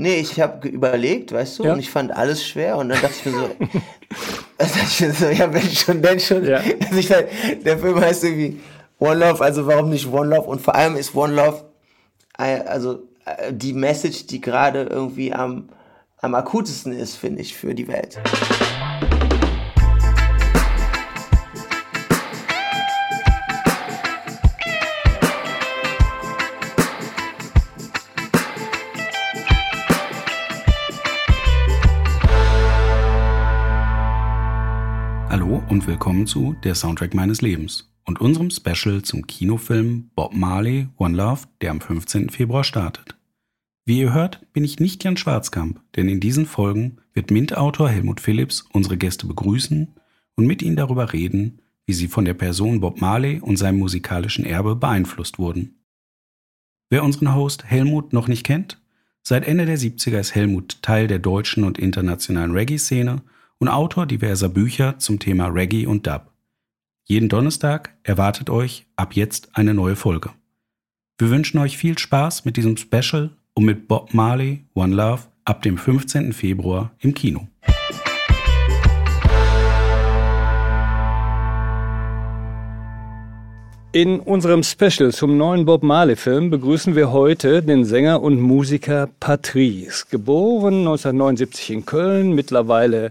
Nee, ich habe überlegt, weißt du, ja. und ich fand alles schwer und dann dachte ich mir so, dachte ich mir so ja, wenn schon, denn schon. Ja. Also ich, der Film heißt irgendwie One Love, also warum nicht One Love? Und vor allem ist One Love, äh, also äh, die Message, die gerade irgendwie am, am akutesten ist, finde ich, für die Welt. Und willkommen zu Der Soundtrack meines Lebens und unserem Special zum Kinofilm Bob Marley One Love, der am 15. Februar startet. Wie ihr hört, bin ich nicht Jan Schwarzkamp, denn in diesen Folgen wird MINT-Autor Helmut Phillips unsere Gäste begrüßen und mit ihnen darüber reden, wie sie von der Person Bob Marley und seinem musikalischen Erbe beeinflusst wurden. Wer unseren Host Helmut noch nicht kennt, seit Ende der 70er ist Helmut Teil der deutschen und internationalen Reggae-Szene und Autor diverser Bücher zum Thema Reggae und Dub. Jeden Donnerstag erwartet euch ab jetzt eine neue Folge. Wir wünschen euch viel Spaß mit diesem Special und mit Bob Marley One Love ab dem 15. Februar im Kino. In unserem Special zum neuen Bob Marley-Film begrüßen wir heute den Sänger und Musiker Patrice. Geboren 1979 in Köln, mittlerweile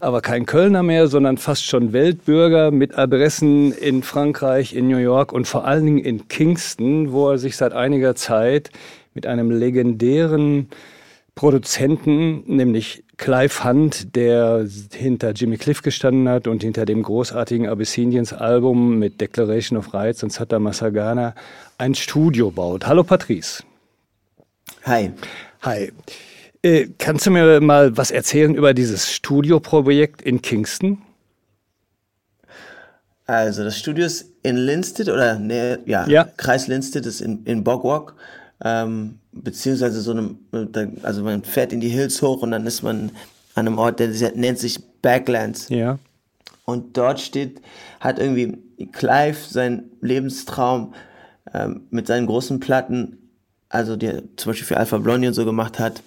aber kein Kölner mehr, sondern fast schon Weltbürger mit Adressen in Frankreich, in New York und vor allen Dingen in Kingston, wo er sich seit einiger Zeit mit einem legendären Produzenten, nämlich Clive Hunt, der hinter Jimmy Cliff gestanden hat und hinter dem großartigen Abyssinians Album mit Declaration of Rights und Sata Masagana ein Studio baut. Hallo Patrice. Hi. Hi. Äh, kannst du mir mal was erzählen über dieses Studioprojekt in Kingston? Also das Studio ist in Linstead oder ne, ja, ja, Kreis Linstead ist in, in Bogwalk. Ähm, beziehungsweise so einem, also man fährt in die Hills hoch und dann ist man an einem Ort, der nennt sich Backlands. Ja. Und dort steht, hat irgendwie Clive seinen Lebenstraum ähm, mit seinen großen Platten, also der zum Beispiel für Alpha Blondie und so gemacht hat,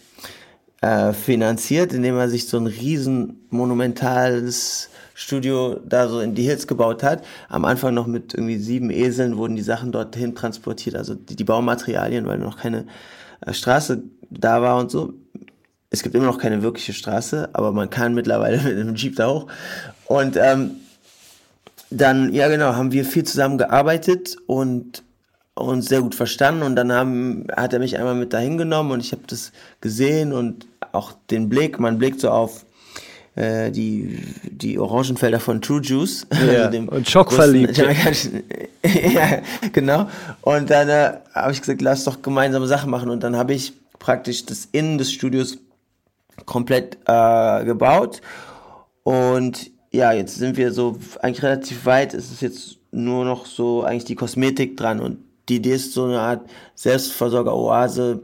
äh, finanziert, indem er sich so ein riesen monumentales Studio da so in die Hills gebaut hat. Am Anfang noch mit irgendwie sieben Eseln wurden die Sachen dorthin transportiert, also die, die Baumaterialien, weil noch keine äh, Straße da war und so. Es gibt immer noch keine wirkliche Straße, aber man kann mittlerweile mit einem Jeep da hoch. Und ähm, dann, ja genau, haben wir viel zusammen gearbeitet und uns sehr gut verstanden und dann haben, hat er mich einmal mit dahin genommen und ich habe das gesehen und auch den Blick, man blickt so auf äh, die, die Orangenfelder von True Juice. Ja, also und schockverliebt. ja, genau. Und dann äh, habe ich gesagt, lass doch gemeinsame Sachen machen. Und dann habe ich praktisch das Innen des Studios komplett äh, gebaut. Und ja, jetzt sind wir so eigentlich relativ weit. Es ist jetzt nur noch so eigentlich die Kosmetik dran. Und die Idee ist so eine Art Selbstversorger-Oase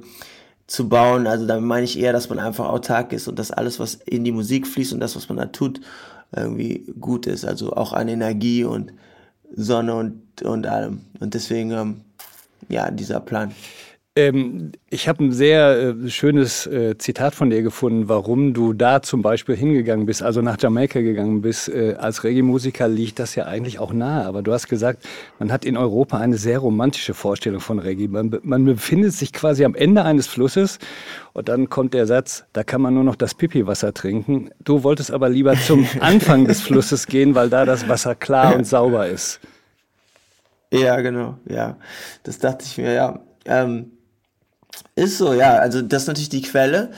zu bauen. Also da meine ich eher, dass man einfach autark ist und dass alles, was in die Musik fließt und das, was man da tut, irgendwie gut ist. Also auch an Energie und Sonne und, und allem. Und deswegen, ähm, ja, dieser Plan. Ähm, ich habe ein sehr äh, schönes äh, Zitat von dir gefunden, warum du da zum Beispiel hingegangen bist, also nach Jamaika gegangen bist. Äh, als Reggae-Musiker liegt das ja eigentlich auch nahe. Aber du hast gesagt, man hat in Europa eine sehr romantische Vorstellung von Reggae. Man, man befindet sich quasi am Ende eines Flusses und dann kommt der Satz, da kann man nur noch das Pipi-Wasser trinken. Du wolltest aber lieber zum Anfang des Flusses gehen, weil da das Wasser klar und sauber ist. Ja, genau, ja. Das dachte ich mir, ja. Ähm ist so, ja. Also das ist natürlich die Quelle.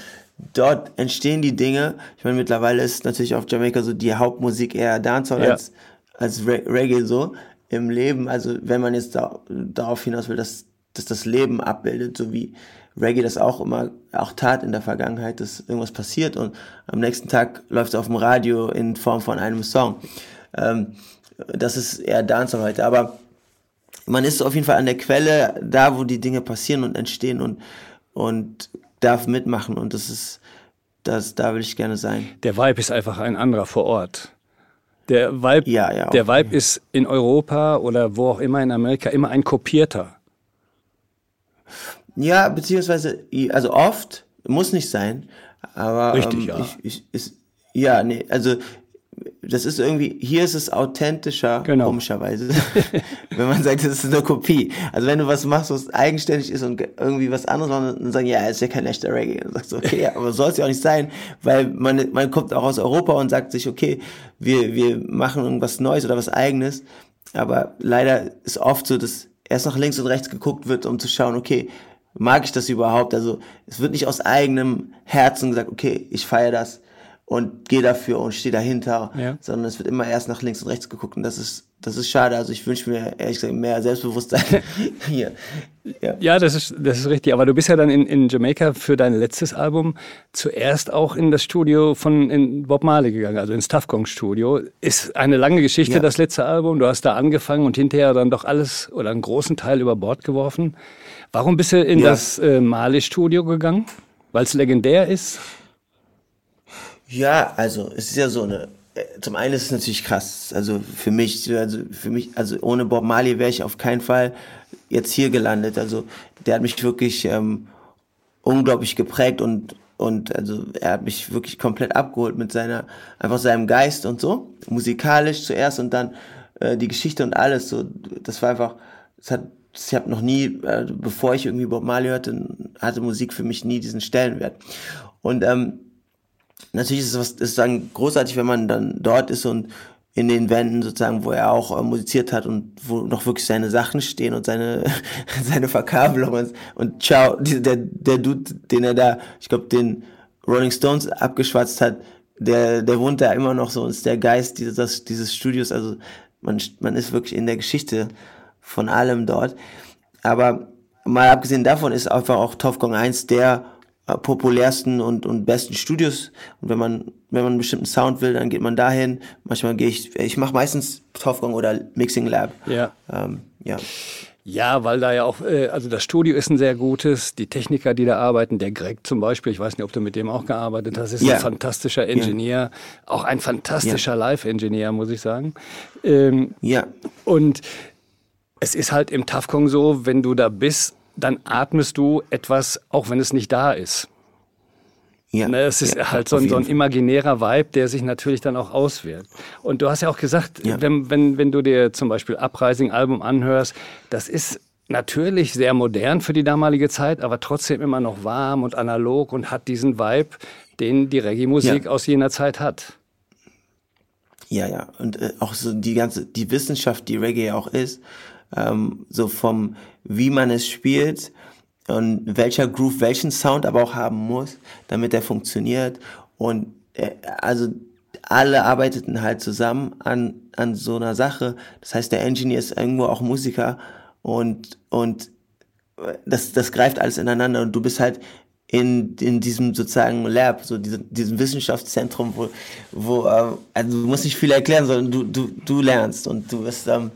Dort entstehen die Dinge. Ich meine, mittlerweile ist natürlich auf Jamaika so die Hauptmusik eher Dancehall ja. als, als Reggae so im Leben. Also wenn man jetzt da, darauf hinaus will, dass, dass das Leben abbildet, so wie Reggae das auch immer auch tat in der Vergangenheit, dass irgendwas passiert und am nächsten Tag läuft es auf dem Radio in Form von einem Song. Ähm, das ist eher Dancehall heute. Aber man ist auf jeden Fall an der Quelle, da wo die Dinge passieren und entstehen und, und darf mitmachen und das ist, das, da will ich gerne sein. Der Vibe ist einfach ein anderer vor Ort. Der Vibe, ja, ja, der Vibe ist in Europa oder wo auch immer in Amerika immer ein kopierter. Ja, beziehungsweise, also oft Muss nicht sein. Aber Richtig, ähm, ja. ich, ich, ist, ja, nee, also das ist irgendwie, hier ist es authentischer, Genau. komischerweise, wenn man sagt, das ist eine Kopie. Also wenn du was machst, was eigenständig ist und ge- irgendwie was anderes machst, dann sagen, ja, ist ja kein echter Reggae. Dann sagst du, okay, ja, aber soll es ja auch nicht sein, weil man, man kommt auch aus Europa und sagt sich, okay, wir, wir machen irgendwas Neues oder was Eigenes. Aber leider ist oft so, dass erst nach links und rechts geguckt wird, um zu schauen, okay, mag ich das überhaupt? Also es wird nicht aus eigenem Herzen gesagt, okay, ich feiere das und gehe dafür und stehe dahinter, Ja. sondern es wird immer erst nach links und rechts geguckt und das ist das ist schade. Also ich wünsche mir ehrlich gesagt mehr Selbstbewusstsein hier. Ja. Ja, das ist, das ist richtig. Aber du bist ja dann in, in Jamaika für dein letztes Album zuerst auch in das Studio von in Bob Marley gegangen, also ins Tafkong Studio. Ist eine lange Geschichte, Ja. das letzte Album. Du hast da angefangen und hinterher dann doch alles oder einen großen Teil über Bord geworfen. Warum bist du in Ja. das äh, Marley Studio gegangen? Weil es legendär ist? Ja, also es ist ja so eine. äh, Zum einen ist es natürlich krass. Also für mich, also für mich, also ohne Bob Marley wäre ich auf keinen Fall jetzt hier gelandet. Also der hat mich wirklich ähm, unglaublich geprägt und und also er hat mich wirklich komplett abgeholt mit seiner einfach seinem Geist und so musikalisch zuerst und dann äh, die Geschichte und alles so das war einfach es hat ich habe noch nie äh, bevor ich irgendwie Bob Marley hörte hatte Musik für mich nie diesen Stellenwert und ähm, natürlich ist es was, ist dann großartig, wenn man dann dort ist und in den Wänden sozusagen, wo er auch äh, musiziert hat und wo noch wirklich seine Sachen stehen und seine seine Verkabelung und, und ciao, die- der der Dude, den er da, ich glaube, den Rolling Stones abgeschwatzt hat, der der wohnt da immer noch so und ist der Geist dieses dieses Studios, also man man ist wirklich in der Geschichte von allem dort. Aber mal abgesehen davon ist einfach auch Tofgong 1 der populärsten und, und besten Studios. Und wenn man, wenn man einen bestimmten Sound will, dann geht man dahin. Manchmal gehe ich, ich mache meistens Tofgong oder Mixing Lab. Ja. Ähm, ja. Ja, weil da ja auch, äh, also das Studio ist ein sehr gutes, die Techniker, die da arbeiten, der Greg zum Beispiel, ich weiß nicht, ob du mit dem auch gearbeitet hast, ist Ja. ein fantastischer Ingenieur, auch ein fantastischer Live-Ingenieur, muss ich sagen. Ähm, Ja. und es ist halt im Tafkong so, wenn du da bist, dann atmest du etwas, auch wenn es nicht da ist. Ja. Ne, es ist ja, halt so ein, so ein imaginärer Vibe, der sich natürlich dann auch auswirkt. Und du hast ja auch gesagt, Ja. wenn, wenn, wenn du dir zum Beispiel Uprising-Album anhörst, das ist natürlich sehr modern für die damalige Zeit, aber trotzdem immer noch warm und analog und hat diesen Vibe, den die Reggae-Musik Ja. aus jener Zeit hat. Ja, ja. Und äh, auch so die ganze, die Wissenschaft, die Reggae auch ist, ähm, so vom, wie man es spielt und welcher Groove welchen Sound aber auch haben muss, damit er funktioniert. Und äh, also alle arbeiteten halt zusammen an, an so einer Sache. Das heißt, der Engineer ist irgendwo auch Musiker und, und das, das greift alles ineinander und du bist halt in, in diesem sozusagen Lab, so diese, diesem Wissenschaftszentrum, wo, wo ähm, also du musst nicht viel erklären, sondern du, du, du lernst und du wirst, ähm,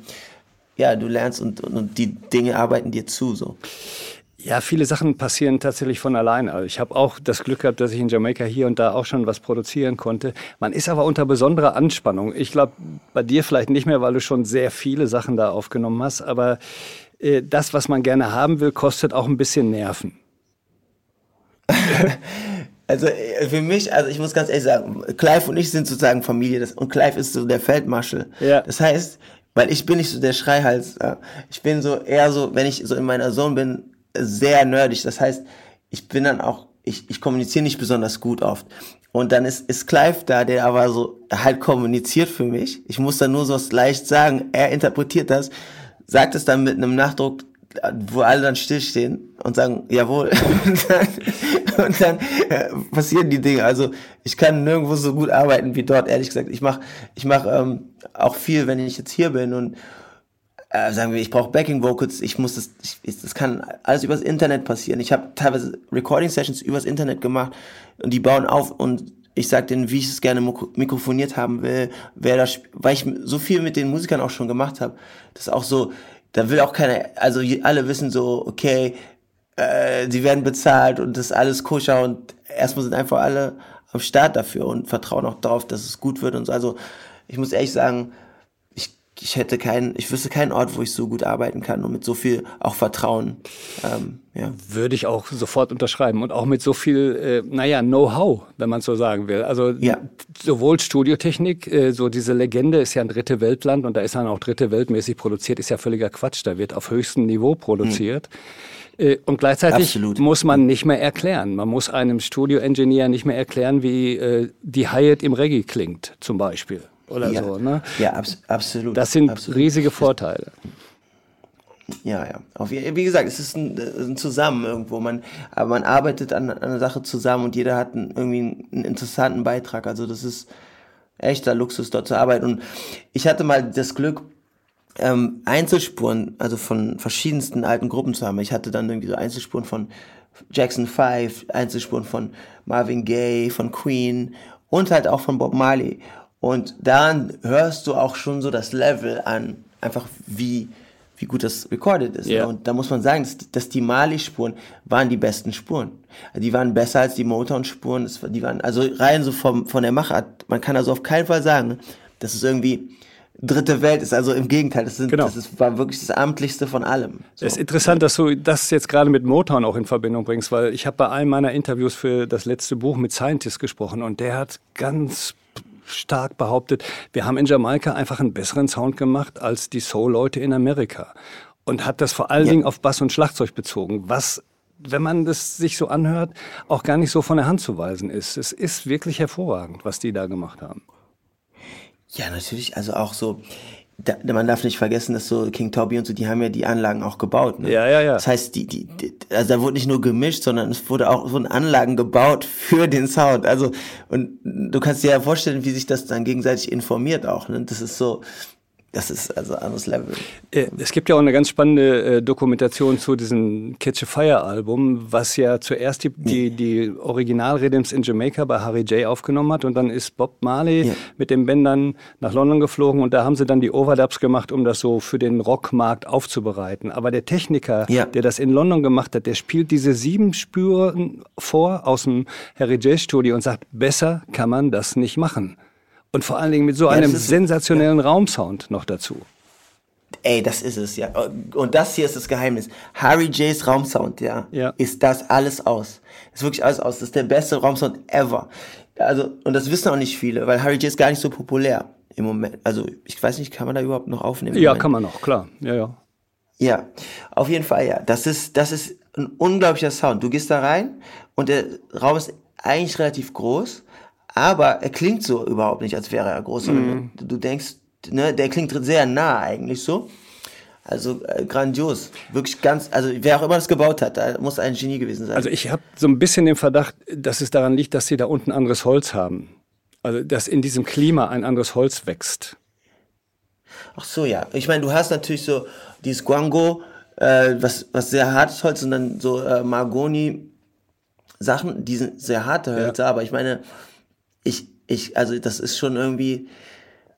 ja, du lernst und, und, und die Dinge arbeiten dir zu, so. Ja, viele Sachen passieren tatsächlich von alleine. Also ich habe auch das Glück gehabt, dass ich in Jamaika hier und da auch schon was produzieren konnte. Man ist aber unter besonderer Anspannung. Ich glaube, bei dir vielleicht nicht mehr, weil du schon sehr viele Sachen da aufgenommen hast. Aber äh, das, was man gerne haben will, kostet auch ein bisschen Nerven. Also äh, für mich, also ich muss ganz ehrlich sagen, Clive und ich sind sozusagen Familie das, und Clive ist so der Feldmarschall. Ja. Das heißt, weil ich bin nicht so der Schreihals, ich bin so eher so, wenn ich so in meiner Zone bin, sehr nerdig. Das heißt, ich bin dann auch, ich, ich kommuniziere nicht besonders gut oft. Und dann ist, ist Clive da, der aber so halt kommuniziert für mich. Ich muss dann nur so was leicht sagen. Er interpretiert das, sagt es dann mit einem Nachdruck, wo alle dann stillstehen und sagen, jawohl. Und dann, äh, passieren die Dinge. Also ich kann nirgendwo so gut arbeiten wie dort, ehrlich gesagt. Ich mache ich mach, ähm, auch viel, wenn ich jetzt hier bin und äh, sagen wir, ich brauche Backing Vocals, ich muss das, ich, das kann alles übers Internet passieren. Ich habe teilweise Recording Sessions übers Internet gemacht und die bauen auf und ich sag denen, wie ich es gerne mikro mikrofoniert haben will, wer da, sp- weil ich so viel mit den Musikern auch schon gemacht habe, das ist auch so, da will auch keiner, also alle wissen so, okay, äh, die werden bezahlt und das ist alles koscher und erstmal sind einfach alle am Start dafür und vertrauen auch darauf, dass es gut wird und so. Also ich muss ehrlich sagen, ich ich hätte keinen, ich wüsste keinen Ort, wo ich so gut arbeiten kann und mit so viel auch Vertrauen. Ähm, ja. Würde ich auch sofort unterschreiben und auch mit so viel, äh, naja, Know-how, wenn man so sagen will. Also ja. sowohl Studiotechnik, äh, so diese Legende ist ja ein dritte Weltland und da ist dann auch dritte Weltmäßig produziert, ist ja völliger Quatsch. Da wird auf höchstem Niveau produziert. Hm. Und gleichzeitig Absolut. muss man nicht mehr erklären. Man muss einem Studio-Engineer nicht mehr erklären, wie äh, die Hyatt im Reggae klingt, zum Beispiel oder ja. so. Ne? Ja, abs absolut. Das sind absolut. riesige Vorteile. Ja, ja. Auf, wie gesagt, es ist ein, ein, Zusammen irgendwo. Man, aber man arbeitet an, an einer Sache zusammen und jeder hat einen, irgendwie einen interessanten Beitrag. Also das ist echter Luxus, dort zu arbeiten. Und ich hatte mal das Glück, ähm, Einzelspuren, also von verschiedensten alten Gruppen zu haben. Ich hatte dann irgendwie so Einzelspuren von Jackson 5, Einzelspuren von Marvin Gaye, von Queen und halt auch von Bob Marley. Und dann hörst du auch schon so das Level an, einfach wie, wie gut das recorded ist. Yeah. Ne? Und da muss man sagen, dass, dass die Mali-Spuren waren die besten Spuren. Die waren besser als die Motown-Spuren. Die waren, also rein so vom, von der Machart, man kann also auf keinen Fall sagen, dass es irgendwie dritte Welt ist. Also im Gegenteil, das, sind, genau. das ist, war wirklich das Amtlichste von allem. So. Es ist interessant, dass du das jetzt gerade mit Motown auch in Verbindung bringst, weil ich habe bei einem meiner Interviews für das letzte Buch mit Scientist gesprochen und der hat ganz stark behauptet, wir haben in Jamaika einfach einen besseren Sound gemacht als die Soul-Leute in Amerika. Und hat das vor allen ja. Dingen auf Bass und Schlagzeug bezogen, was wenn man das sich so anhört, auch gar nicht so von der Hand zu weisen ist. Es ist wirklich hervorragend, was die da gemacht haben. Ja, natürlich. Also auch so, da, man darf nicht vergessen, dass so King Toby und so, die haben ja die Anlagen auch gebaut. Ne? Ja, ja, ja. Das heißt, die, die, die, also da wurde nicht nur gemischt, sondern es wurde auch so Anlagen gebaut für den Sound. Also, und du kannst dir ja vorstellen, wie sich das dann gegenseitig informiert auch. Ne? Das ist so, das ist also ein anderes Level. Äh, es gibt ja auch eine ganz spannende äh, Dokumentation zu diesem Catch a Fire Album, was ja zuerst die, die, die Original-Rhythms in Jamaica bei Harry J. aufgenommen hat und dann ist Bob Marley ja. mit den Bändern nach London geflogen und da haben sie dann die Overdubs gemacht, um das so für den Rockmarkt aufzubereiten. Aber der Techniker, ja. der das in London gemacht hat, der spielt diese sieben Spüren vor aus dem Harry J. Studio und sagt, besser kann man das nicht machen. Und vor allen Dingen mit so ja, einem sensationellen ja. Raumsound noch dazu. Ey, das ist es, ja. Und das hier ist das Geheimnis. Harry J's Raumsound, ja, ja. ist das alles aus. ist wirklich alles aus. Das ist der beste Raumsound ever. Also, und das wissen auch nicht viele, weil Harry J ist gar nicht so populär im Moment. Also, ich weiß nicht, kann man da überhaupt noch aufnehmen? Ja, kann man noch, klar. Ja, ja. Ja, auf jeden Fall, ja. Das ist, das ist ein unglaublicher Sound. Du gehst da rein und der Raum ist eigentlich relativ groß aber er klingt so überhaupt nicht, als wäre er groß. Mhm. Du, du denkst, ne, der klingt sehr nah eigentlich so. Also äh, grandios, wirklich ganz, also wer auch immer das gebaut hat, da muss ein Genie gewesen sein. Also ich habe so ein bisschen den Verdacht, dass es daran liegt, dass sie da unten anderes Holz haben. Also dass in diesem Klima ein anderes Holz wächst. Ach so, ja. Ich meine, du hast natürlich so dieses Guango, äh, was, was sehr hartes Holz und dann so äh, Margoni Sachen, die sind sehr harte Hölzer, ja. aber ich meine, ich, ich, also das ist schon irgendwie,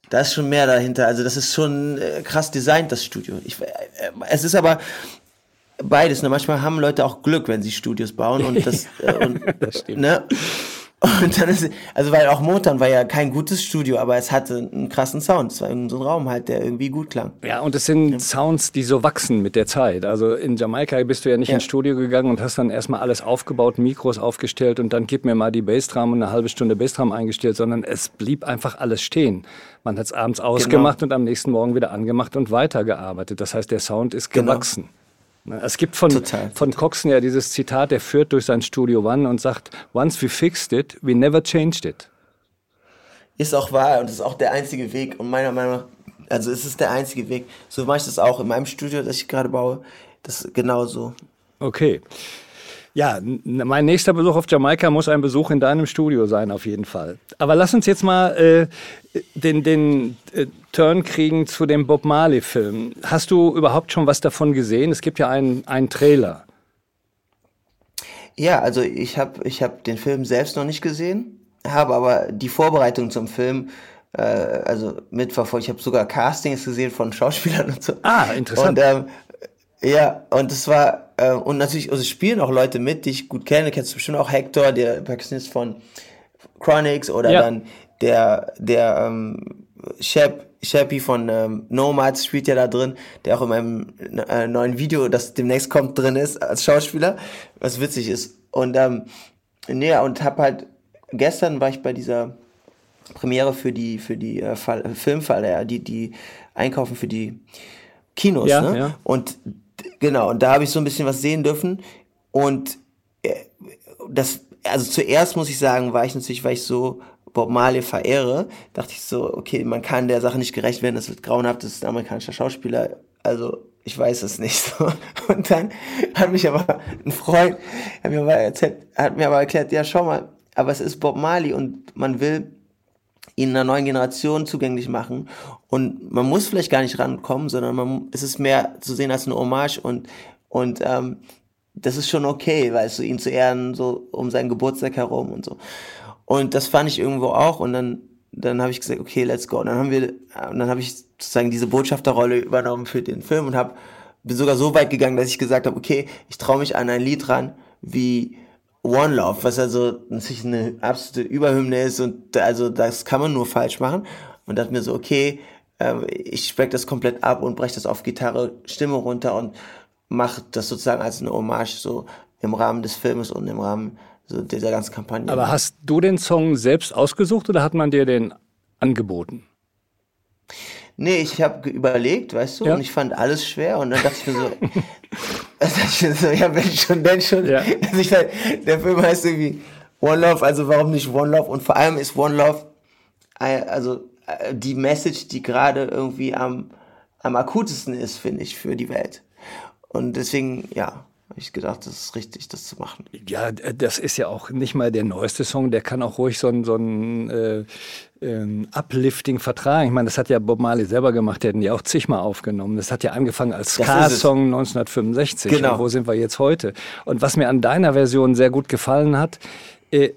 da ist schon mehr dahinter. Also das ist schon äh, krass designt, das Studio. Ich, äh, es ist aber beides. Ne? Manchmal haben Leute auch Glück, wenn sie Studios bauen und das, äh, und, das stimmt. Ne? Und dann ist, also weil auch Motown war ja kein gutes Studio, aber es hatte einen krassen Sound. Es war so ein Raum halt, der irgendwie gut klang. Ja, und es sind ja. Sounds, die so wachsen mit der Zeit. Also in Jamaika bist du ja nicht ja. ins Studio gegangen und hast dann erstmal alles aufgebaut, Mikros aufgestellt und dann gib mir mal die Bassdrum und eine halbe Stunde Bassdrum eingestellt, sondern es blieb einfach alles stehen. Man hat es abends genau. ausgemacht genau. und am nächsten Morgen wieder angemacht und weitergearbeitet. Das heißt, der Sound ist genau. gewachsen. Genau. Ne, es gibt von, von Coxon ja dieses Zitat, der führt durch sein Studio One und sagt, once we fixed it, we never changed it. Ist auch wahr und ist auch der einzige Weg und meiner Meinung nach, also es ist der einzige Weg. So mache ich das auch in meinem Studio, das ich gerade baue. Das ist genauso. Okay. Ja, mein nächster Besuch auf Jamaika muss ein Besuch in deinem Studio sein, auf jeden Fall. Aber lass uns jetzt mal äh, den, den äh, Turn kriegen zu dem Bob Marley-Film. Hast du überhaupt schon was davon gesehen? Es gibt ja einen, einen Trailer. Ja, also ich habe ich hab den Film selbst noch nicht gesehen, habe aber die Vorbereitung zum Film äh, also mitverfolgt. Ich habe sogar Castings gesehen von Schauspielern und so. Ah, interessant. Und ähm, ja, und es war, äh, und natürlich, also spielen auch Leute mit, die ich gut kenne. Kennst du bestimmt auch Hector, der Percussionist von Chronics oder ja. dann der, der ähm, Shep, Shappy von ähm, Nomads spielt ja da drin, der auch in meinem äh, neuen Video, das demnächst kommt, drin ist als Schauspieler, was witzig ist. Und ähm, nee, und hab halt gestern war ich bei dieser Premiere für die für die äh, Fall, Filmfall, die die einkaufen für die Kinos, Ja, ne? ja. Und genau, und da habe ich so ein bisschen was sehen dürfen und äh, das also zuerst muss ich sagen, war ich natürlich, weil ich so Bob Marley verehre, dachte ich so, okay, man kann der Sache nicht gerecht werden, das wird grauenhaft, das ist ein amerikanischer Schauspieler, also ich weiß es nicht so. Und dann hat mich aber ein Freund, hat mir aber erzählt, hat mir aber erklärt, ja schau mal, aber es ist Bob Marley und man will ihn einer neuen Generation zugänglich machen und man muss vielleicht gar nicht rankommen, sondern man, es ist mehr zu sehen als eine Hommage und und ähm, das ist schon okay, weißt du, ihn zu ehren, so um seinen Geburtstag herum und so. Und das fand ich irgendwo auch und dann, dann habe ich gesagt, okay, let's go. Und dann haben wir, und dann habe ich sozusagen diese Botschafterrolle übernommen für den Film und hab, bin sogar so weit gegangen, dass ich gesagt habe, okay, ich traue mich an ein Lied ran wie One Love, was also natürlich eine absolute Überhymne ist und also das kann man nur falsch machen. Und dachte mir so, okay, äh, ich speck das komplett ab und breche das auf Gitarre, Stimme runter und mache das sozusagen als eine Hommage so im Rahmen des Filmes und im Rahmen so dieser ganzen Kampagne. Aber hast du den Song selbst ausgesucht oder hat man dir den angeboten? Nee, ich habe überlegt, weißt du, Ja. und ich fand alles schwer und dann dachte ich mir so, ja, wenn schon, denn schon. Ja. Also ich der Film heißt irgendwie One Love, also warum nicht One Love? Und vor allem ist One Love, äh, also äh, die Message, die gerade irgendwie am, am akutesten ist, finde ich, für die Welt. Und deswegen, ja, habe ich gedacht, das ist richtig, das zu machen. Ja, das ist ja auch nicht mal der neueste Song, der kann auch ruhig so ein, so ein äh, ähm, Uplifting vertragen. Ich meine, das hat ja Bob Marley selber gemacht, der hat ihn ja auch zigmal aufgenommen. Das hat ja angefangen als. Ska-Song 1965. Genau. Und wo sind wir jetzt heute? Und was mir an deiner Version sehr gut gefallen hat, äh,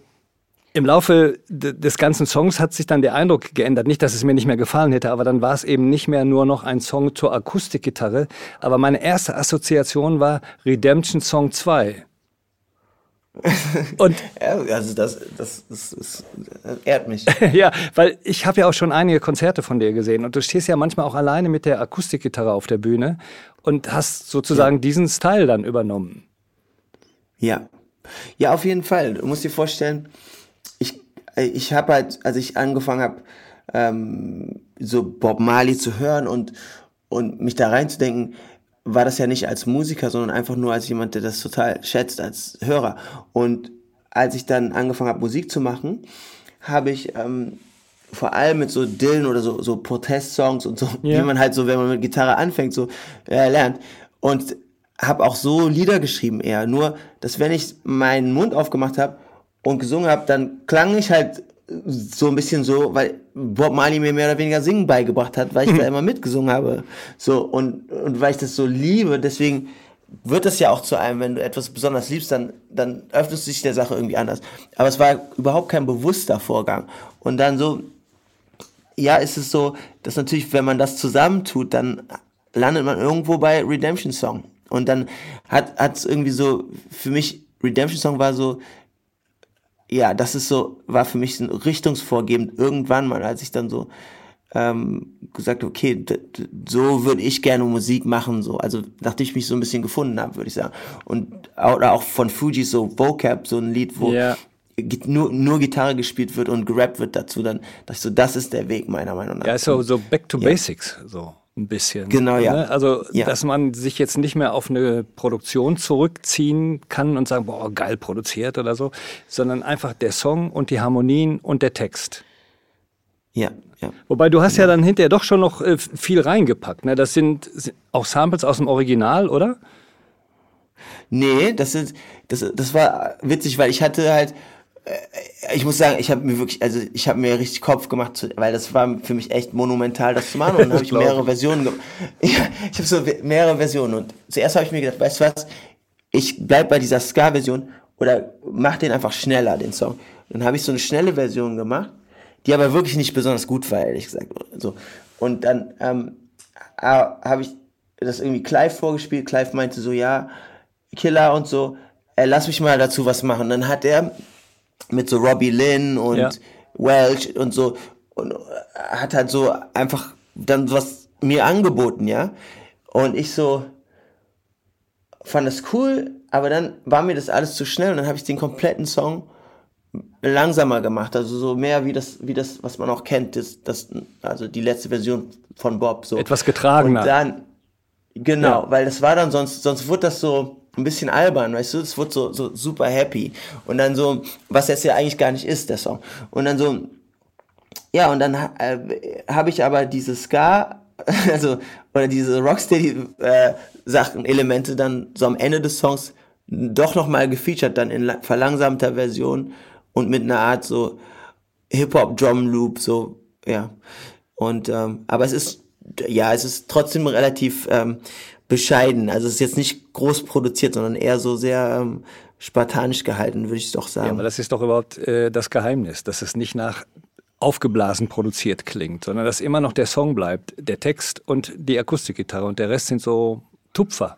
im Laufe de- des ganzen Songs hat sich dann der Eindruck geändert. Nicht, dass es mir nicht mehr gefallen hätte, aber dann war es eben nicht mehr nur noch ein Song zur Akustikgitarre. Aber meine erste Assoziation war Redemption Song 2. Und Ja, also das, das, das, das ehrt mich. ja, weil ich habe ja auch schon einige Konzerte von dir gesehen und du stehst ja manchmal auch alleine mit der Akustikgitarre auf der Bühne und hast sozusagen diesen Style dann übernommen. Ja. Ja, auf jeden Fall. Du musst dir vorstellen, ich, habe halt, als ich angefangen habe, ähm, so Bob Marley zu hören und, und mich da reinzudenken, war das ja nicht als Musiker, sondern einfach nur als jemand, der das total schätzt, als Hörer. Und als ich dann angefangen habe, Musik zu machen, habe ich ähm, vor allem mit so Dylan oder so, so Protestsongs und so, Ja. wie man halt so, wenn man mit Gitarre anfängt, so äh, lernt. Und habe auch so Lieder geschrieben eher. Nur, dass wenn ich meinen Mund aufgemacht habe und gesungen habe, dann klang ich halt so ein bisschen so, weil Bob Marley mir mehr oder weniger Singen beigebracht hat, weil ich da immer mitgesungen habe. So, und, und weil ich das so liebe, deswegen wird das ja auch zu einem, wenn du etwas besonders liebst, dann, dann öffnest du dich der Sache irgendwie anders. Aber es war überhaupt kein bewusster Vorgang. Und dann so, ja, ist es so, dass natürlich, wenn man das zusammentut, dann landet man irgendwo bei Redemption Song. Und dann hat es irgendwie so, für mich, Redemption Song war so, ja, das ist so, war für mich ein richtungsvorgebend irgendwann mal, als ich dann so ähm, gesagt habe, okay, so würde ich gerne Musik machen, so, also nachdem ich mich so ein bisschen gefunden habe, würde ich sagen. Und oder auch von Fuji so Vocab, so ein Lied, wo. Gi- nur, nur Gitarre gespielt wird und gerappt wird dazu, dann dachte ich so, das ist der Weg meiner Meinung nach. Ja, so, so back to basics, so ein bisschen. Genau, ja. Ne? Also, Ja. dass man sich jetzt nicht mehr auf eine Produktion zurückziehen kann und sagen, boah, geil produziert oder so, sondern einfach der Song und die Harmonien und der Text. Ja, ja. Wobei du hast ja dann hinterher doch schon noch äh, viel reingepackt. Ne? Das sind, auch Samples aus dem Original, oder? Nee, das ist, das, das war witzig, weil ich hatte halt, ich muss sagen, ich habe mir wirklich, also ich habe mir richtig Kopf gemacht, weil das war für mich echt monumental, das zu machen. Und dann habe ich mehrere. Versionen gemacht. Ich habe so mehrere Versionen. Und zuerst habe ich mir gedacht, weißt du was, ich bleib bei dieser Ska-Version oder mach den einfach schneller, den Song. Dann habe ich so eine schnelle Version gemacht, die aber wirklich nicht besonders gut war, ehrlich gesagt. So. Und dann ähm, habe ich das irgendwie Clive vorgespielt. Clive meinte so, ja, Killer und so, äh, lass mich mal dazu was machen. Dann hat er mit so Robbie Lynn und Ja. Welch und so und hat halt so einfach dann was mir angeboten, ja. Und ich so fand das cool, aber dann war mir das alles zu schnell und dann habe ich den kompletten Song langsamer gemacht, also so mehr wie das, wie das, was man auch kennt, das, das, also die letzte Version von Bob. So. Etwas getragener. Und dann, genau, ja. weil das war dann sonst, sonst wurde das so ein bisschen albern, weißt du, es wurde so, so super happy. Und dann so, was jetzt ja eigentlich gar nicht ist, der Song. Und dann so, ja, und dann äh, habe ich aber diese Ska, also, oder diese Rocksteady-Sachen, äh, Elemente dann so am Ende des Songs doch nochmal gefeatured, dann in verlangsamter Version und mit einer Art so Hip-Hop-Drum-Loop, so, ja. Und, ähm, aber es ist, ja, es ist trotzdem relativ ähm, bescheiden. Also es ist jetzt nicht groß produziert, sondern eher so sehr ähm, spartanisch gehalten, würde ich doch sagen. Ja, aber das ist doch überhaupt äh, das Geheimnis, dass es nicht nach aufgeblasen produziert klingt, sondern dass immer noch der Song bleibt, der Text und die Akustikgitarre und der Rest sind so Tupfer.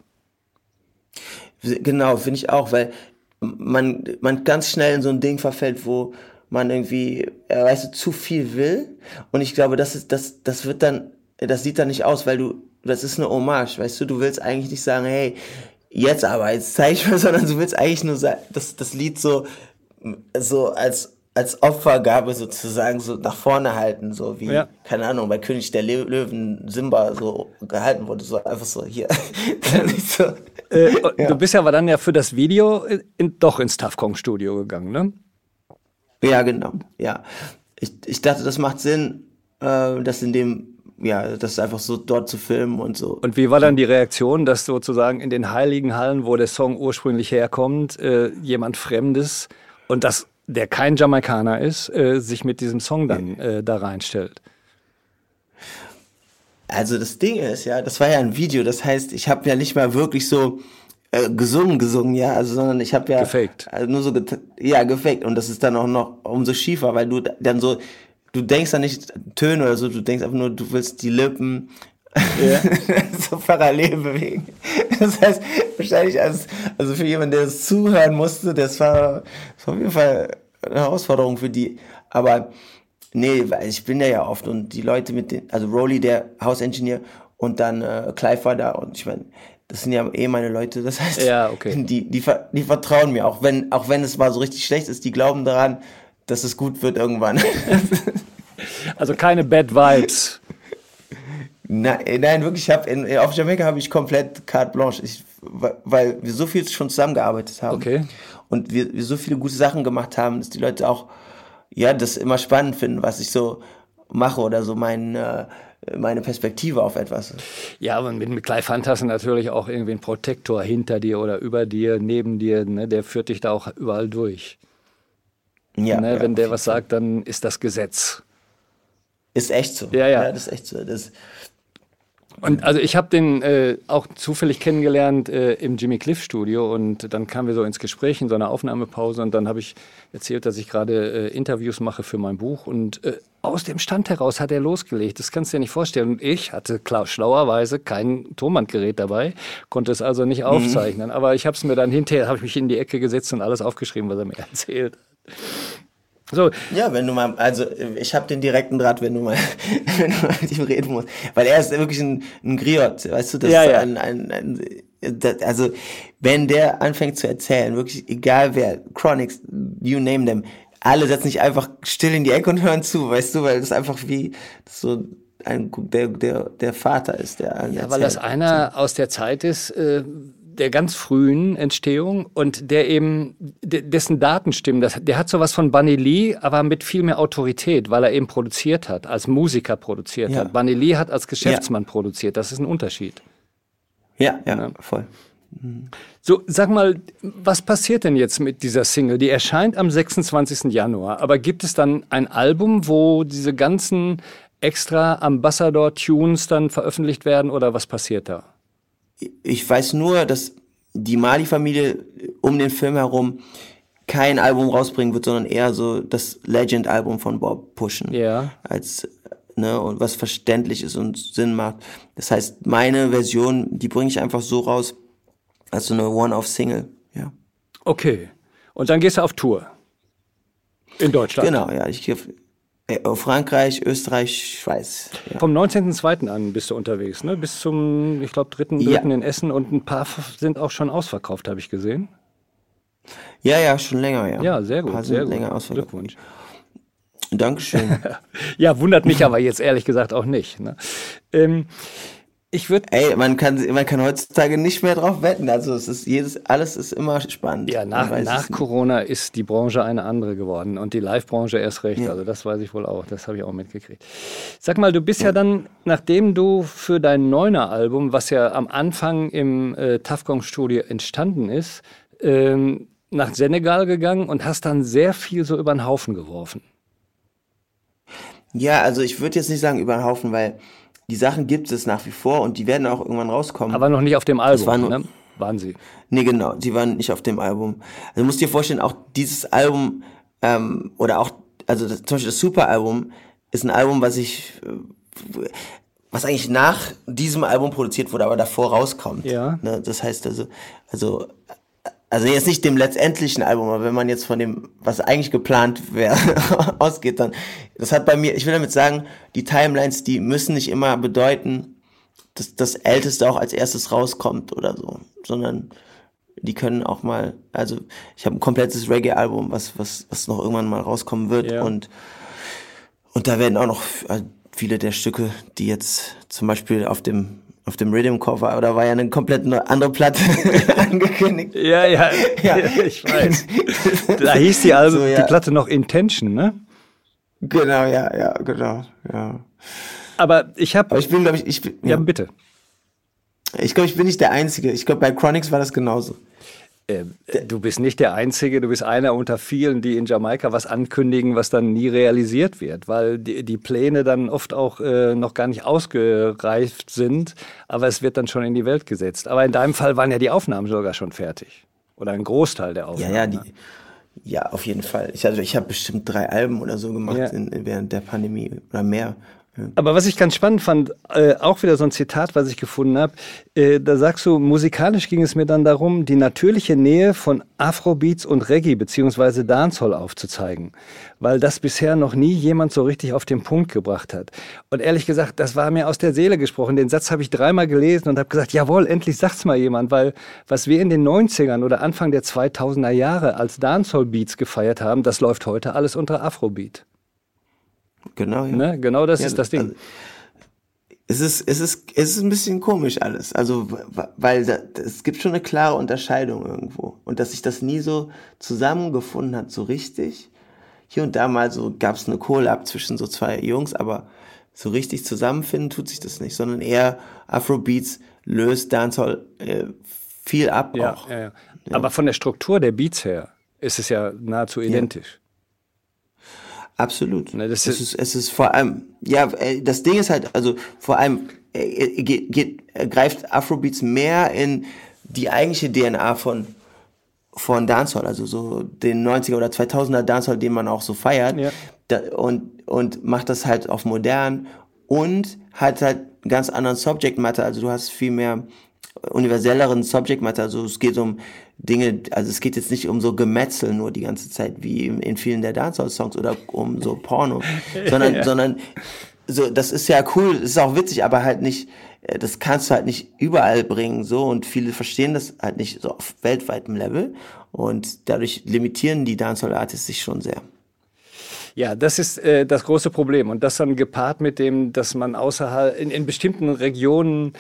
Genau, finde ich auch, weil man, man ganz schnell in so ein Ding verfällt, wo man irgendwie, äh, weißt du, zu viel will. Und ich glaube, das ist, das, das wird dann, das sieht dann nicht aus, weil du, das ist eine Hommage, weißt du, du willst eigentlich nicht sagen, hey, jetzt aber, jetzt zeig ich mal, sondern du willst eigentlich nur sagen, das, das Lied so, so als als Opfergabe sozusagen so nach vorne halten, so wie, ja. keine Ahnung, bei König der Löwen Simba so gehalten wurde, so einfach so hier. so. Äh, ja. Du bist ja aber dann ja für das Video in, doch ins Tafkong Studio gegangen, ne? Ja, genau, ja. Ich, ich dachte, das macht Sinn, äh, das in dem ja, das einfach so dort zu filmen und so. Und wie war dann die Reaktion, dass sozusagen in den heiligen Hallen, wo der Song ursprünglich herkommt, äh, jemand Fremdes und das der kein Jamaikaner ist, äh, sich mit diesem Song dann äh, da reinstellt. Also das Ding ist, ja, das war ja ein Video, das heißt, ich habe ja nicht mal wirklich so äh, gesungen, gesungen, ja, also sondern ich habe ja gefaked. Also nur so ja, gefaked und das ist dann auch noch umso schiefer, weil du dann so du denkst dann nicht Töne oder so, du denkst einfach nur, du willst die Lippen ja. so parallel bewegen. Das heißt, wahrscheinlich als, also für jemanden, der es zuhören musste, das war, das war auf jeden Fall eine Herausforderung für die. Aber nee, weil ich bin da ja oft und die Leute mit den, also Rolly, der Hausengineer und dann äh, Clive war da und ich meine, das sind ja eh meine Leute, das heißt, ja, okay. die, die, die vertrauen mir, auch wenn, auch wenn es mal so richtig schlecht ist, die glauben daran, dass es gut wird irgendwann. also keine Bad Vibes. Nein, nein, wirklich, ich hab in, auf Jamaika habe ich komplett carte blanche, ich, weil wir so viel schon zusammengearbeitet haben. Okay. Und wir, wir so viele gute Sachen gemacht haben, dass die Leute auch, ja, das immer spannend finden, was ich so mache oder so mein, äh, meine Perspektive auf etwas. Ja, aber mit, mit Clive Hunt hast du natürlich auch irgendwie einen Protektor hinter dir oder über dir, neben dir, ne? der führt dich da auch überall durch. Ja, ne? ja Wenn der was sagt, dann ist das Gesetz. Ist echt so. Ja, ja. ja das ist echt so. Das, und also ich habe den äh, auch zufällig kennengelernt äh, im Jimmy Cliff Studio und dann kamen wir so ins Gespräch in so einer Aufnahmepause und dann habe ich erzählt, dass ich gerade äh, Interviews mache für mein Buch und äh, aus dem Stand heraus hat er losgelegt. Das kannst du dir nicht vorstellen. Und ich hatte klar, schlauerweise kein Tonbandgerät dabei, konnte es also nicht mhm. aufzeichnen. Mhm. Aber ich habe es mir dann hinterher, habe ich mich in die Ecke gesetzt und alles aufgeschrieben, was er mir erzählt. So. Ja, wenn du mal, also ich habe den direkten Draht, wenn du mal, wenn du mal mit ihm reden musst. Weil er ist wirklich ein, ein Griot, weißt du, das ja, ja. ein, ein, ein das, also wenn der anfängt zu erzählen, wirklich egal wer, Chronics, you name them, alle setzen sich einfach still in die Ecke und hören zu, weißt du, weil das einfach wie so ein, der, der, der Vater ist, der Ja, weil das einer aus der Zeit ist, äh, der ganz frühen Entstehung und der eben, dessen Daten stimmen. Das, der hat sowas von Bunny Lee, aber mit viel mehr Autorität, weil er eben produziert hat, als Musiker produziert ja. hat. Bunny Lee hat als Geschäftsmann ja. produziert. Das ist ein Unterschied. Ja, ja, ja. voll. So, sag mal, was passiert denn jetzt mit dieser Single? Die erscheint am 26. Januar, aber gibt es dann ein Album, wo diese ganzen extra Ambassador-Tunes dann veröffentlicht werden oder was passiert da? Ich weiß nur, dass die Mali-Familie um den Film herum kein Album rausbringen wird, sondern eher so das Legend-Album von Bob pushen. Ja. Als, ne, und was verständlich ist und Sinn macht. Das heißt, meine Version, die bringe ich einfach so raus, als so eine One-Off-Single, ja. Okay. Und dann gehst du auf Tour. In Deutschland. Genau, ja. Ich gehe Frankreich, Österreich, Schweiz. Ja. Vom 19.02. an bist du unterwegs, ne? Bis zum, ich glaube, 3.3. Ja. in Essen und ein paar sind auch schon ausverkauft, habe ich gesehen. Ja, ja, schon länger, ja. Ja, sehr gut, sehr gut. Länger ausverkauft. Glückwunsch. Dankeschön. ja, wundert mich aber jetzt ehrlich gesagt auch nicht. Ne? Ähm, ich würde. Ey, man kann, man kann heutzutage nicht mehr drauf wetten. Also es ist jedes, alles ist immer spannend. Ja, nach, nach Corona ist die Branche eine andere geworden und die Live-Branche erst recht. Ja. Also das weiß ich wohl auch. Das habe ich auch mitgekriegt. Sag mal, du bist ja, ja dann, nachdem du für dein neuner Album, was ja am Anfang im äh, Tafgong-Studio entstanden ist, ähm, nach Senegal gegangen und hast dann sehr viel so über den Haufen geworfen. Ja, also ich würde jetzt nicht sagen über den Haufen, weil die Sachen gibt es nach wie vor und die werden auch irgendwann rauskommen. Aber noch nicht auf dem Album, war nur, ne? Waren sie? Nee, genau, sie waren nicht auf dem Album. Also du musst dir vorstellen, auch dieses Album ähm, oder auch, also das, zum Beispiel das Super-Album ist ein Album, was ich, äh, was eigentlich nach diesem Album produziert wurde, aber davor rauskommt. Ja. Ne? Das heißt also, also also jetzt nicht dem letztendlichen Album, aber wenn man jetzt von dem, was eigentlich geplant wäre, ausgeht, dann, das hat bei mir, ich will damit sagen, die Timelines, die müssen nicht immer bedeuten, dass das Älteste auch als erstes rauskommt oder so, sondern die können auch mal, also ich habe ein komplettes Reggae-Album, was, was, was noch irgendwann mal rauskommen wird ja. und, und da werden auch noch äh, viele der Stücke, die jetzt zum Beispiel auf dem auf dem Rhythm-Cover, oder war ja eine komplett andere Platte angekündigt. Ja, ja, ja, ich weiß. Da hieß die, Album, so, ja. die Platte noch Intention, ne? Genau, ja, ja, genau, ja. Aber ich habe. Ich bin, glaube ich, ich bin, ja. ja, bitte. Ich glaube, ich bin nicht der Einzige. Ich glaube, bei Chronics war das genauso. Ähm, du bist nicht der Einzige, du bist einer unter vielen, die in Jamaika was ankündigen, was dann nie realisiert wird, weil die, die Pläne dann oft auch äh, noch gar nicht ausgereift sind, aber es wird dann schon in die Welt gesetzt. Aber in deinem Fall waren ja die Aufnahmen sogar schon fertig. Oder ein Großteil der Aufnahmen. Ja, ja, die, ja auf jeden Fall. Ich, also ich habe bestimmt drei Alben oder so gemacht ja. in, während der Pandemie oder mehr. Aber was ich ganz spannend fand, äh, auch wieder so ein Zitat, was ich gefunden habe, äh, da sagst du, musikalisch ging es mir dann darum, die natürliche Nähe von Afrobeats und Reggae beziehungsweise Dancehall aufzuzeigen, weil das bisher noch nie jemand so richtig auf den Punkt gebracht hat. Und ehrlich gesagt, das war mir aus der Seele gesprochen. Den Satz habe ich dreimal gelesen und habe gesagt, jawohl, endlich sagt's mal jemand, weil was wir in den 90ern oder Anfang der 2000er Jahre als Dancehall-Beats gefeiert haben, das läuft heute alles unter Afrobeat. Genau, ja. Ne? Genau das ja, ist das Ding. Also, es ist, es ist, es ist ein bisschen komisch alles. Also, weil da, es gibt schon eine klare Unterscheidung irgendwo. Und dass sich das nie so zusammengefunden hat, so richtig. Hier und da mal so gab es eine Collab zwischen so zwei Jungs, aber so richtig zusammenfinden tut sich das nicht, sondern eher Afrobeats löst Dancehall äh, viel ab ja, auch. Ja, ja. Aber von der Struktur der Beats her ist es ja nahezu identisch. Absolut. Ne, das es, ist, es ist vor allem, ja, äh, das Ding ist halt, also vor allem äh, äh, geht, geht, greift Afrobeats mehr in die eigentliche DNA von von Dancehall, also so den 90er oder 2000er Dancehall, den man auch so feiert, ja. da, und und macht das halt auf modern und hat halt einen ganz anderen Subject Matter, also du hast viel mehr universelleren Subject Matter, also es geht um Dinge, also es geht jetzt nicht um so Gemetzel nur die ganze Zeit wie in vielen der Dancehall-Songs oder um so Porno, sondern, ja. sondern so, das ist ja cool, ist auch witzig, aber halt nicht, äh, das kannst du halt nicht überall bringen, so, und viele verstehen das halt nicht so auf weltweitem Level und dadurch limitieren die Dancehall-Artists sich schon sehr. Ja, das ist äh, das große Problem und das dann gepaart mit dem, dass man außerhalb, in, in bestimmten Regionen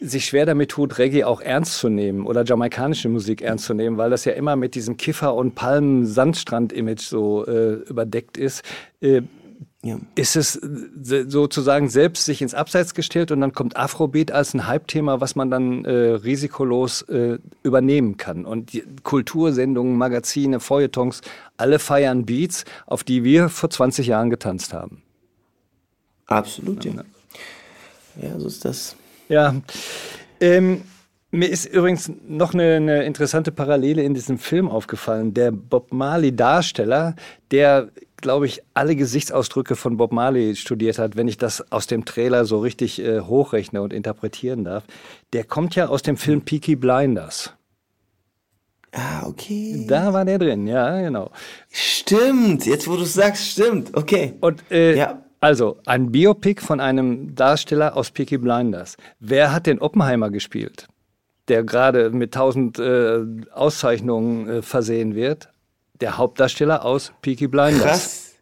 sich schwer damit tut, Reggae auch ernst zu nehmen oder jamaikanische Musik ernst zu nehmen, weil das ja immer mit diesem Kiffer- und Palmen-Sandstrand-Image so äh, überdeckt ist. Äh, ja. Ist es äh, sozusagen selbst sich ins Abseits gestellt und dann kommt Afrobeat als ein Hype-Thema, was man dann äh, risikolos äh, übernehmen kann. Und Kultursendungen, Magazine, Feuilletons, alle feiern Beats, auf die wir vor 20 Jahren getanzt haben. Absolut, ja. Ja, so ist das. Ja. Ähm, mir ist übrigens noch eine, eine, interessante Parallele in diesem Film aufgefallen. Der Bob Marley-Darsteller, der, glaube ich, alle Gesichtsausdrücke von Bob Marley studiert hat, wenn ich das aus dem Trailer so richtig äh, hochrechne und interpretieren darf, der kommt ja aus dem Film Peaky Blinders. Ah, okay. Da war der drin, ja, genau. Stimmt, jetzt wo du sagst, stimmt. Okay. Und äh, Ja. Also ein Biopic von einem Darsteller aus Peaky Blinders. Wer hat den Oppenheimer gespielt? Der gerade mit tausend äh, Auszeichnungen äh, versehen wird. Der Hauptdarsteller aus Peaky Blinders. Krass.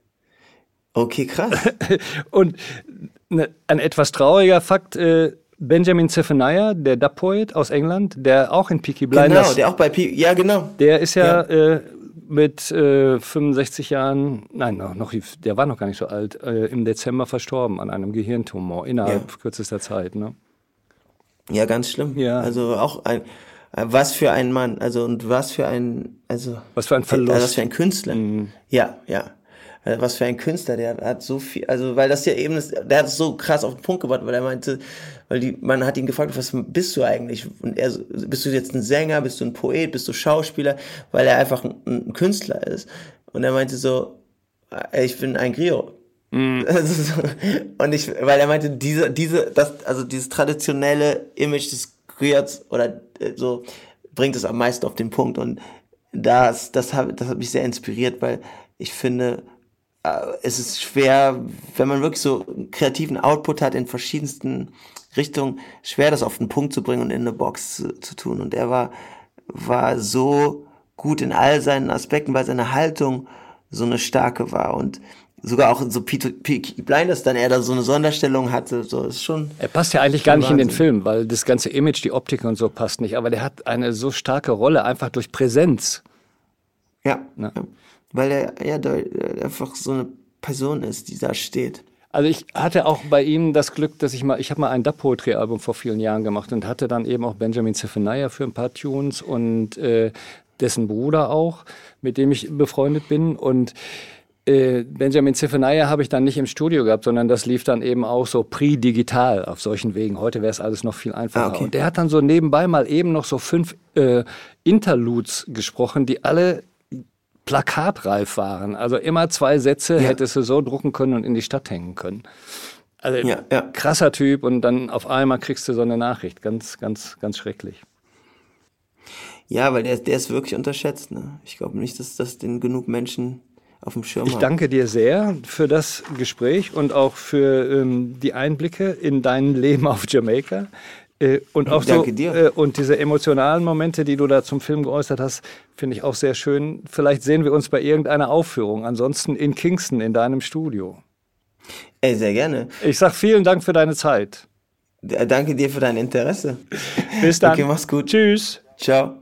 Okay, krass. Und ne, ein etwas trauriger Fakt, äh, Benjamin Zephaniah, der Dub-Poet aus England, der auch in Peaky Blinders, genau, der, der auch bei Pi Ja, genau. ist ja, Äh, mit äh, 65 Jahren, nein, noch, noch, der war noch gar nicht so alt, äh, im Dezember verstorben an einem Gehirntumor innerhalb Ja. kürzester Zeit. Ne? Ja, ganz schlimm. Ja. Also auch ein, äh, was für ein Mann, also und was für ein, also Was für ein Verlust. Mhm. Also was für ein Künstler. Ja, ja. Also was für ein Künstler, der hat so viel, also weil das ja eben, ist, der hat es so krass auf den Punkt gebracht, weil er meinte, weil die, man hat ihn gefragt, was bist du eigentlich? Und er, bist du jetzt ein Sänger, bist du ein Poet, bist du Schauspieler, weil er einfach ein, ein Künstler ist. Und er meinte so, äh, ich bin ein Griot. Also so, und ich, weil er meinte, diese, diese, das, also dieses traditionelle Image des Griots oder äh, so bringt es am meisten auf den Punkt. Und das, das hat, das hat mich sehr inspiriert, weil ich finde, äh, es ist schwer, wenn man wirklich so einen kreativen Output hat in verschiedensten Richtungen, schwer das auf den Punkt zu bringen und in eine Box zu, zu tun. Und er war, war so gut in all seinen Aspekten, weil seine Haltung so eine starke war und sogar auch in so Peaky Blinders dann er da so eine Sonderstellung hatte, so ist schon. Er passt ja eigentlich gar nicht in den Wahnsinn. Film, weil das ganze Image, die Optik und so passt nicht. Aber der hat eine so starke Rolle, einfach durch Präsenz. Ja, Ne? ja. Weil er ja äh, einfach so eine Person ist, die da steht. Also ich hatte auch bei ihm das Glück, dass ich mal, ich habe mal ein Dub-Poetry-Album vor vielen Jahren gemacht und hatte dann eben auch Benjamin Zephaniah für ein paar Tunes und äh, dessen Bruder auch, mit dem ich befreundet bin und äh, Benjamin Zephaniah habe ich dann nicht im Studio gehabt, sondern das lief dann eben auch so pre-digital auf solchen Wegen. Heute wäre es alles noch viel einfacher. Ah, okay. Und der hat dann so nebenbei mal eben noch so fünf äh, Interludes gesprochen, die alle plakatreif waren. Also immer zwei Sätze hättest du so drucken können und in die Stadt hängen können. Also Ja, ja. krasser Typ und dann auf einmal kriegst du so eine Nachricht. Ganz, ganz, ganz schrecklich. Ja, weil der, der ist wirklich unterschätzt. Ne? Ich glaube nicht, dass das den genug Menschen auf dem Schirm Ich haben. danke dir sehr für das Gespräch und auch für ähm, die Einblicke in dein Leben auf Jamaika. Äh, und auch Danke so, dir. Äh, und diese emotionalen Momente, die du da zum Film geäußert hast, finde ich auch sehr schön. Vielleicht sehen wir uns bei irgendeiner Aufführung. Ansonsten in Kingston in deinem Studio. Ey, sehr gerne. Ich sag vielen Dank für deine Zeit. D- Danke dir für dein Interesse. Bis dann. Okay, mach's gut. Tschüss. Ciao.